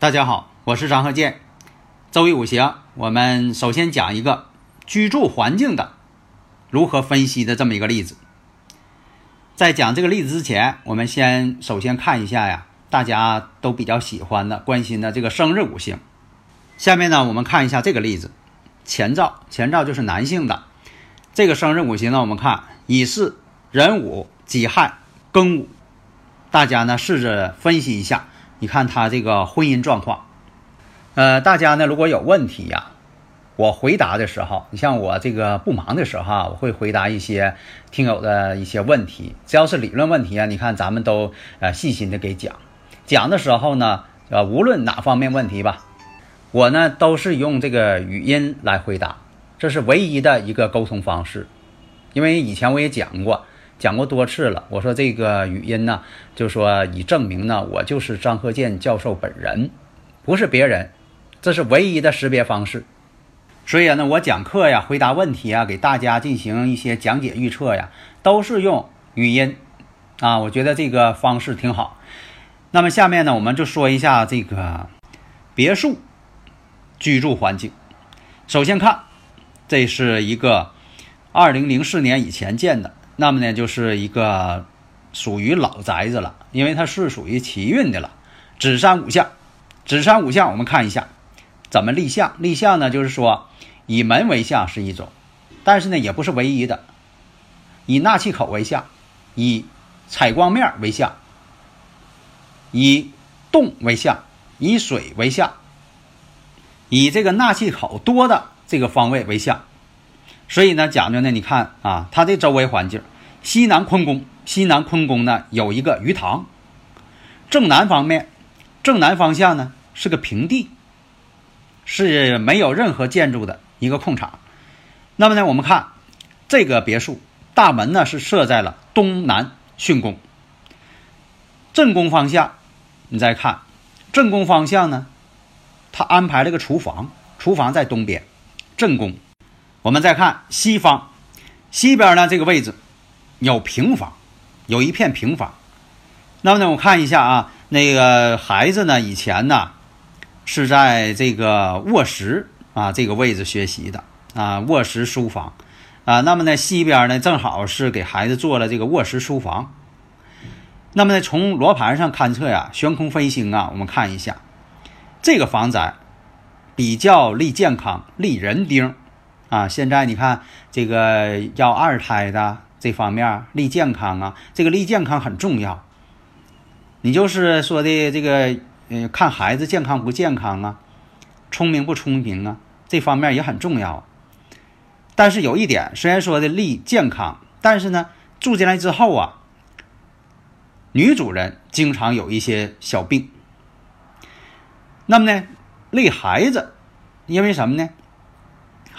大家好，我是张鹤剑。周易五行，我们首先讲一个居住环境的如何分析的这么一个例子。在讲这个例子之前，我们先首先看一下呀，大家都比较喜欢的、关心的这个生日五行。下面呢，我们看一下这个例子：前兆，前兆就是男性的这个生日五行呢，我们看乙巳、壬午、己亥、庚午，大家呢试着分析一下。你看他这个婚姻状况，呃，大家呢如果有问题呀，我回答的时候，你像我这个不忙的时候啊，我会回答一些听友的一些问题。只要是理论问题啊，你看咱们都呃细心的给讲。讲的时候呢，呃，无论哪方面问题吧，我呢都是用这个语音来回答，这是唯一的一个沟通方式。因为以前我也讲过。讲过多次了，我说这个语音呢，就说以证明呢，我就是张鹤剑教授本人，不是别人，这是唯一的识别方式。所以呢，我讲课呀，回答问题啊，给大家进行一些讲解预测呀，都是用语音啊，我觉得这个方式挺好。那么下面呢，我们就说一下这个别墅居住环境。首先看，这是一个二零零四年以前建的。那么呢，就是一个属于老宅子了，因为它是属于奇运的了。子山五象，子山五象，我们看一下怎么立项。立项呢，就是说以门为相是一种，但是呢，也不是唯一的。以纳气口为相，以采光面为相，以动为相，以水为相，以这个纳气口多的这个方位为相。所以呢，讲究呢，你看啊，它的周围环境，西南坤宫，西南坤宫呢有一个鱼塘，正南方面，正南方向呢是个平地，是没有任何建筑的一个空场。那么呢，我们看这个别墅大门呢是设在了东南巽宫，正宫方向，你再看正宫方向呢，它安排了个厨房，厨房在东边，正宫。我们再看西方，西边呢这个位置有平房，有一片平房。那么呢，我看一下啊，那个孩子呢以前呢是在这个卧室啊这个位置学习的啊，卧室书房啊。那么呢，西边呢正好是给孩子做了这个卧室书房。那么呢，从罗盘上勘测呀，悬空飞星啊，我们看一下这个房宅比较利健康，利人丁。啊，现在你看这个要二胎的这方面立健康啊，这个立健康很重要。你就是说的这个，嗯，看孩子健康不健康啊，聪明不聪明啊，这方面也很重要。但是有一点，虽然说的立健康，但是呢，住进来之后啊，女主人经常有一些小病。那么呢，立孩子，因为什么呢？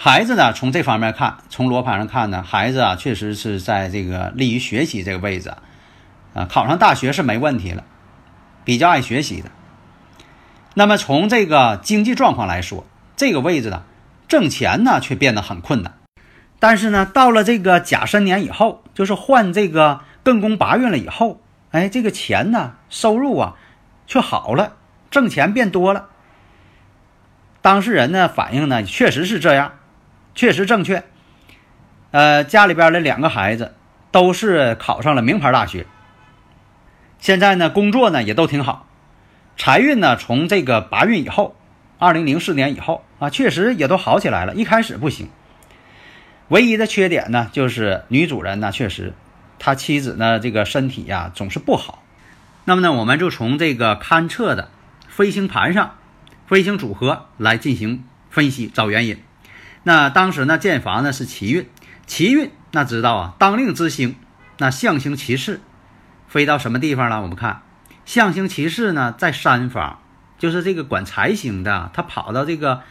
孩子呢，从这方面看，从罗盘上看呢，孩子啊，确实是在这个利于学习这个位置，啊，考上大学是没问题了，比较爱学习的。那么从这个经济状况来说，这个位置呢，挣钱呢却变得很困难。但是呢，到了这个甲申年以后，就是换这个艮宫八运了以后，哎，这个钱呢，收入啊，却好了，挣钱变多了。当事人呢反映呢，确实是这样。确实正确，呃，家里边的两个孩子都是考上了名牌大学，现在呢工作呢也都挺好，财运呢从这个八运以后，二零零四年以后啊，确实也都好起来了。一开始不行，唯一的缺点呢就是女主人呢确实，他妻子呢这个身体呀总是不好。那么呢，我们就从这个勘测的飞行盘上，飞行组合来进行分析，找原因。那当时呢，建房呢是奇运，奇运那知道啊，当令之星，那象星骑士飞到什么地方了？我们看象星骑士呢在山方，就是这个管财星的，他跑到这个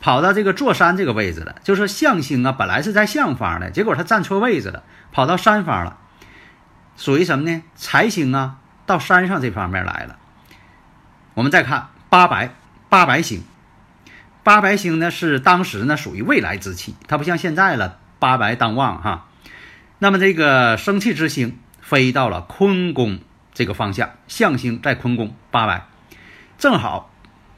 跑到这个座山这个位置了。就是象星啊，本来是在象方的，结果他站错位置了，跑到山方了，属于什么呢？财星啊，到山上这方面来了。我们再看八白八白星。八白星呢是当时呢属于未来之气，它不像现在了，八白当旺哈。那么这个生气之星飞到了坤宫这个方向，象星在坤宫八白，正好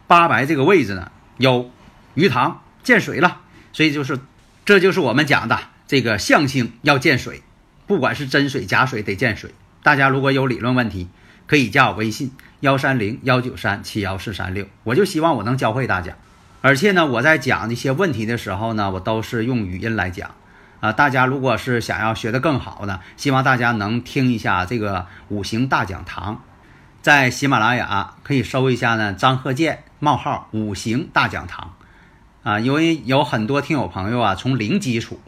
八白这个位置呢有鱼塘见水了，所以就是这就是我们讲的这个象星要见水，不管是真水假水得见水。大家如果有理论问题，可以加我微信幺三零幺九三七幺四三六，我就希望我能教会大家。而且呢，我在讲一些问题的时候呢，我都是用语音来讲，啊，大家如果是想要学得更好呢，希望大家能听一下这个五行大讲堂，在喜马拉雅可以搜一下呢，张鹤健冒号五行大讲堂，啊，因为有很多听友朋友啊，从零基础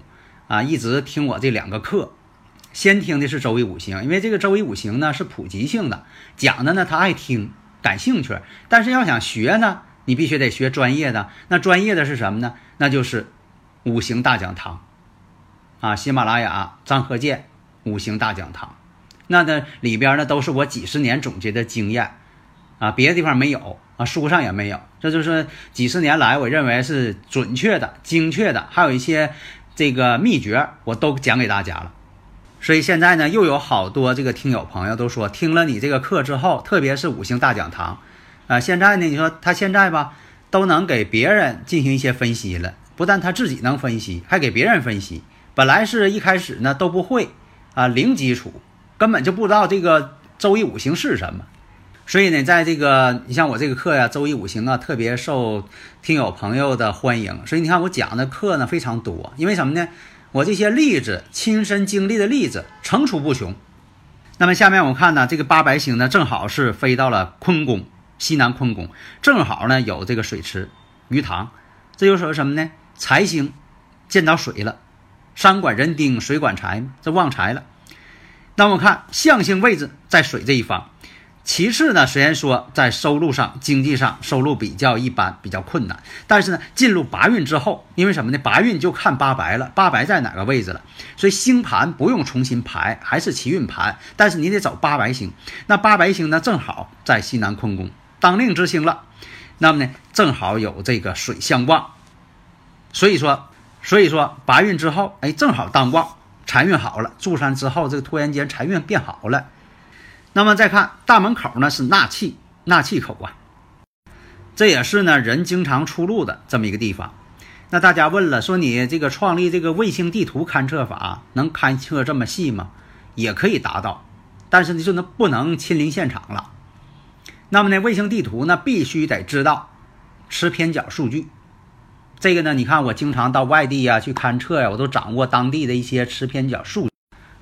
啊，一直听我这两个课，先听的是周易五行，因为这个周易五行呢是普及性的，讲的呢他爱听，感兴趣，但是要想学呢。你必须得学专业的，那专业的是什么呢？那就是五行大讲堂，啊，喜马拉雅张和建五行大讲堂，那呢里边呢都是我几十年总结的经验，啊，别的地方没有啊，书上也没有，这就是几十年来我认为是准确的、精确的，还有一些这个秘诀我都讲给大家了。所以现在呢，又有好多这个听友朋友都说，听了你这个课之后，特别是五行大讲堂。啊，现在呢，你说他现在吧，都能给别人进行一些分析了，不但他自己能分析，还给别人分析。本来是一开始呢都不会，啊，零基础，根本就不知道这个周易五行是什么。所以呢，在这个你像我这个课呀，周易五行啊，特别受听友朋友的欢迎。所以你看我讲的课呢非常多，因为什么呢？我这些例子，亲身经历的例子层出不穷。那么下面我看呢，这个八白星呢，正好是飞到了坤宫。西南坤宫正好呢有这个水池、鱼塘，这就说什么呢？财星见到水了，山管人丁，水管财，这旺财了。那我们看象星位置在水这一方。其次呢，虽然说在收入上、经济上收入比较一般，比较困难，但是呢，进入八运之后，因为什么呢？八运就看八白了，八白在哪个位置了，所以星盘不用重新排，还是奇运盘，但是你得找八白星。那八白星呢，正好在西南坤宫。当令之星了，那么呢，正好有这个水相旺，所以说，所以说八运之后，哎，正好当旺，财运好了。住山之后，这个突然间财运变好了。那么再看大门口呢，是纳气，纳气口啊，这也是呢人经常出入的这么一个地方。那大家问了，说你这个创立这个卫星地图勘测法，能勘测这么细吗？也可以达到，但是呢，就能不能亲临现场了。那么呢，卫星地图呢必须得知道磁偏角数据。这个呢，你看我经常到外地呀去勘测呀，我都掌握当地的一些磁偏角数。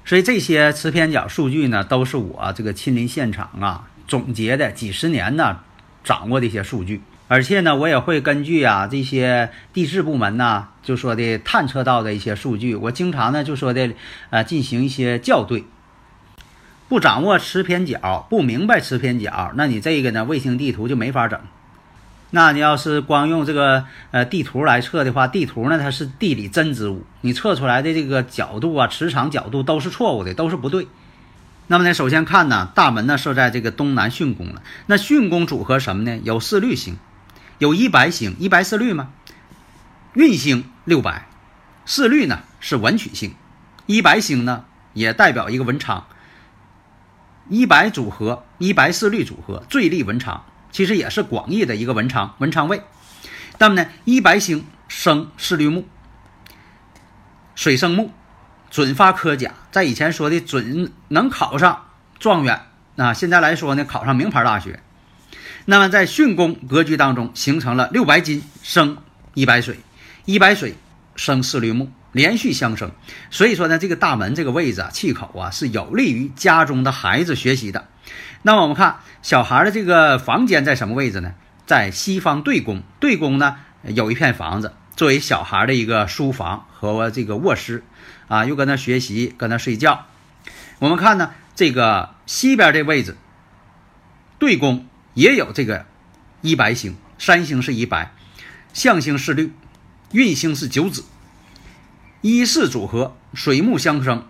所以这些磁偏角数据呢，都是我这个亲临现场啊总结的几十年呢掌握的一些数据。而且呢，我也会根据啊这些地质部门呢就说的探测到的一些数据，我经常呢就说的呃进行一些校对。不掌握持偏角，不明白持偏角，那你这个呢？卫星地图就没法整。那你要是光用这个呃地图来测的话，地图呢它是地理真之物，你测出来的这个角度啊，磁场角度都是错误的，都是不对。那么呢，首先看呢，大门呢设在这个东南巽宫了。那巽宫组合什么呢？有四绿星，有一白星，一白四绿吗？运星六白，四绿呢是文曲星，一白星呢也代表一个文昌。一白组合，一白四绿组合，最利文昌，其实也是广义的一个文昌文昌位。那么呢，一白星生四绿木，水生木，准发科甲。在以前说的准能考上状元，那现在来说呢，考上名牌大学。那么在巽宫格局当中，形成了六白金生一白水，一白水生四绿木。连续相生，所以说呢，这个大门这个位置啊，气口啊，是有利于家中的孩子学习的。那么我们看小孩的这个房间在什么位置呢？在西方对宫，对宫呢有一片房子，作为小孩的一个书房和这个卧室，啊，又搁那学习，搁那睡觉。我们看呢，这个西边这位置，对宫也有这个一白星，三星是一白，象星是绿，运星是九紫，一四组合，水木相生，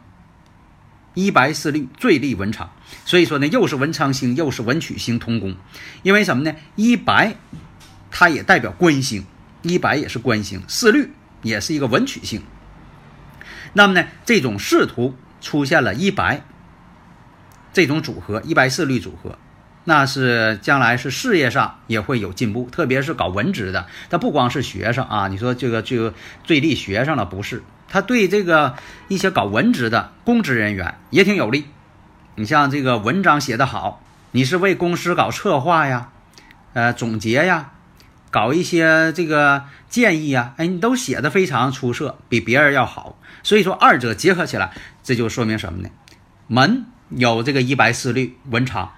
一白四绿，最利文昌。所以说呢，又是文昌星，又是文曲星同宫，因为什么呢？一白，它也代表官星。一白也是官星，四绿也是一个文曲星。那么呢，这种仕途出现了一白这种组合，一白四绿组合，那是将来是事业上也会有进步，特别是搞文职的。他不光是学生啊，你说这个这个最利学生了，不是？他对这个一些搞文职的公职人员也挺有利。你像这个文章写得好，你是为公司搞策划呀，呃，总结呀。搞一些这个建议呀，哎，你都写的非常出色，比别人要好。所以说二者结合起来，这就说明什么呢？门有这个一白四绿文昌，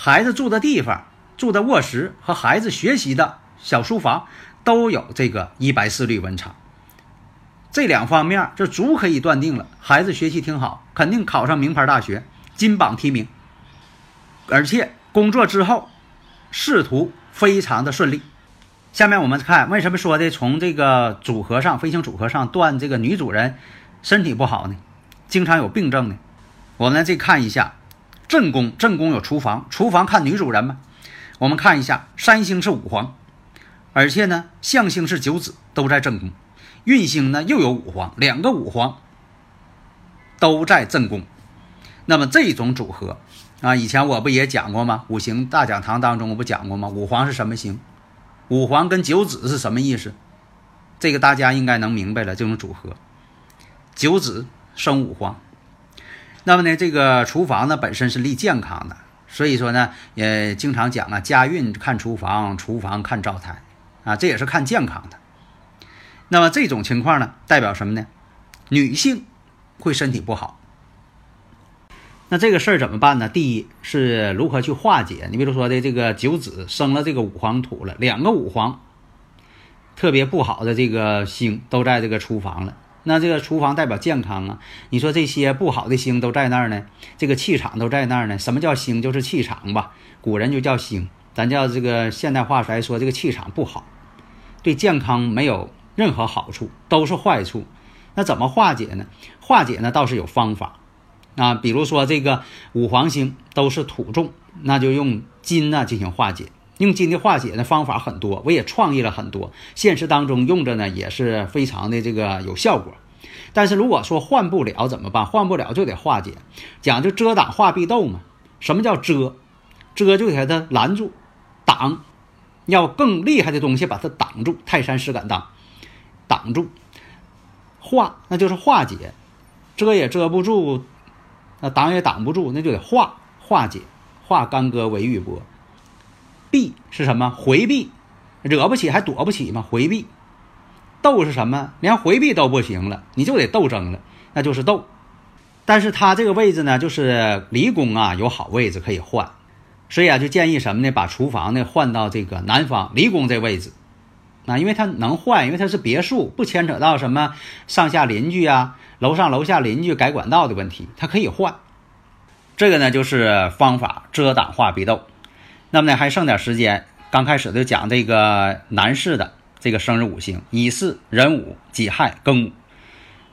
孩子住的地方、住的卧室和孩子学习的小书房都有这个一白四绿文昌。这两方面就足可以断定了，孩子学习挺好，肯定考上名牌大学，金榜题名。而且工作之后，仕途。非常的顺利。下面我们看为什么说的从这个组合上飞行组合上断这个女主人身体不好呢？经常有病症呢？我们再看一下正宫，正宫有厨房，厨房看女主人嘛。我们看一下三星是五黄，而且呢象星是九子，都在正宫。运星呢又有五黄，两个五黄都在正宫。那么这种组合。啊，以前我不也讲过吗？五行大讲堂当中我不讲过吗？五黄是什么星？五黄跟九紫是什么意思？这个大家应该能明白了。这种组合，九紫生五黄。那么呢，这个厨房呢本身是利健康的，所以说呢也经常讲啊，家运看厨房，厨房看灶台啊，这也是看健康的。那么这种情况呢，代表什么呢？女性会身体不好。那这个事儿怎么办呢？第一是如何去化解？你比如说的这个九子生了这个五黄土了，两个五黄特别不好的这个星都在这个厨房了。那这个厨房代表健康啊，你说这些不好的星都在那儿呢，这个气场都在那儿呢。什么叫星？就是气场吧。古人就叫星，咱叫这个现代化来说，这个气场不好，对健康没有任何好处，都是坏处。那怎么化解呢？化解呢倒是有方法。啊，比如说这个五黄星都是土重，那就用金呢进行化解。用金的化解的方法很多，我也创意了很多，现实当中用着呢也是非常的这个有效果。但是如果说换不了怎么办？换不了就得化解，讲究遮挡化避斗嘛。什么叫遮？遮就给它拦住，挡，要更厉害的东西把它挡住。泰山石敢当，挡住。化那就是化解，遮也遮不住。那挡也挡不住，那就得化化解，化干戈为玉帛。避是什么？回避，惹不起还躲不起吗？回避。斗是什么？连回避都不行了，你就得斗争了，那就是斗。但是他这个位置呢，就是离宫啊，有好位置可以换，所以啊，就建议什么呢？把厨房呢换到这个南方离宫这位置。啊，因为它能换，因为它是别墅，不牵扯到什么上下邻居啊。楼上楼下邻居改管道的问题，它可以换。这个呢就是方法遮挡化壁斗。那么呢还剩点时间，刚开始就讲这个男士的这个生日五行：乙巳、壬午、己亥、庚午。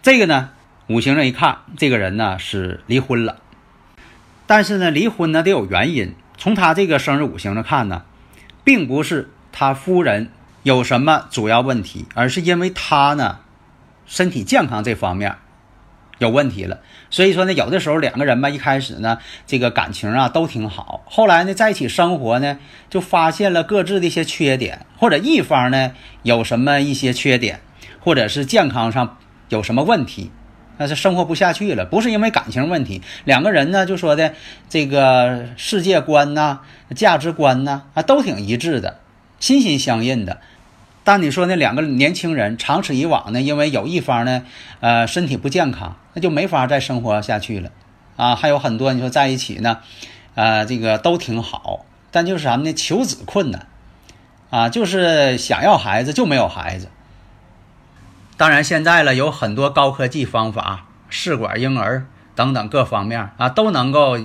这个呢五行上一看，这个人呢是离婚了。但是呢离婚呢得有原因。从他这个生日五行上看呢，并不是他夫人有什么主要问题，而是因为他呢身体健康这方面。有问题了，所以说呢，有的时候两个人吧，一开始呢，这个感情啊都挺好，后来呢，在一起生活呢，就发现了各自的一些缺点，或者一方呢有什么一些缺点，或者是健康上有什么问题，那是生活不下去了，不是因为感情问题，两个人呢就说的这个世界观呐、价值观呐啊都挺一致的，心心相印的。但你说那两个年轻人长此以往呢？因为有一方呢，呃，身体不健康，那就没法再生活下去了，啊，还有很多你说在一起呢，呃，这个都挺好，但就是什么呢？求子困难，啊，就是想要孩子就没有孩子，当然，现在了有很多高科技方法，试管婴儿等等各方面啊，都能够，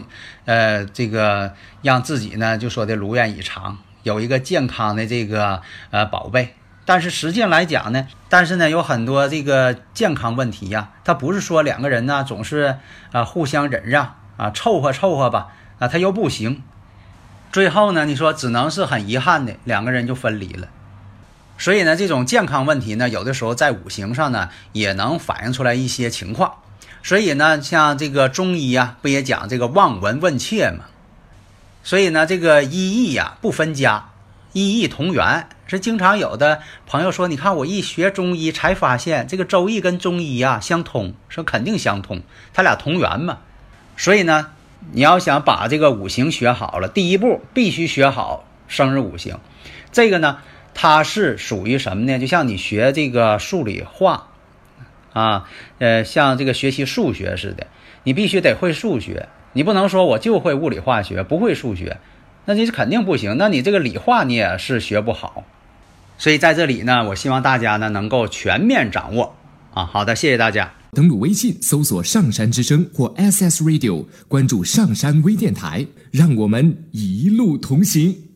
呃，这个让自己呢就说的如愿以偿，有一个健康的这个呃宝贝。但是实际上来讲呢，但是呢有很多这个健康问题呀，它不是说两个人呢总是啊互相忍让啊凑合凑合吧啊，他又不行，最后呢你说只能是很遗憾的两个人就分离了。所以呢，这种健康问题呢，有的时候在五行上呢，也能反映出来一些情况。所以呢，像这个中医啊，不也讲这个望闻问切嘛？所以呢，这个医义呀不分家，医义同源。是经常有的朋友说，你看我一学中医才发现，这个周易跟中医啊相通，说肯定相通，它俩同源嘛。所以呢，你要想把这个五行学好了，第一步必须学好生日五行。这个呢。它是属于什么呢？就像你学这个数理化，啊，呃，像这个学习数学似的，你必须得会数学，你不能说我就会物理化学，不会数学，那你是肯定不行。那你这个理化你也是学不好。所以在这里呢，我希望大家呢能够全面掌握。啊，好的，谢谢大家。登录微信搜索“上山之声”或 SS Radio，关注上山微电台，让我们一路同行。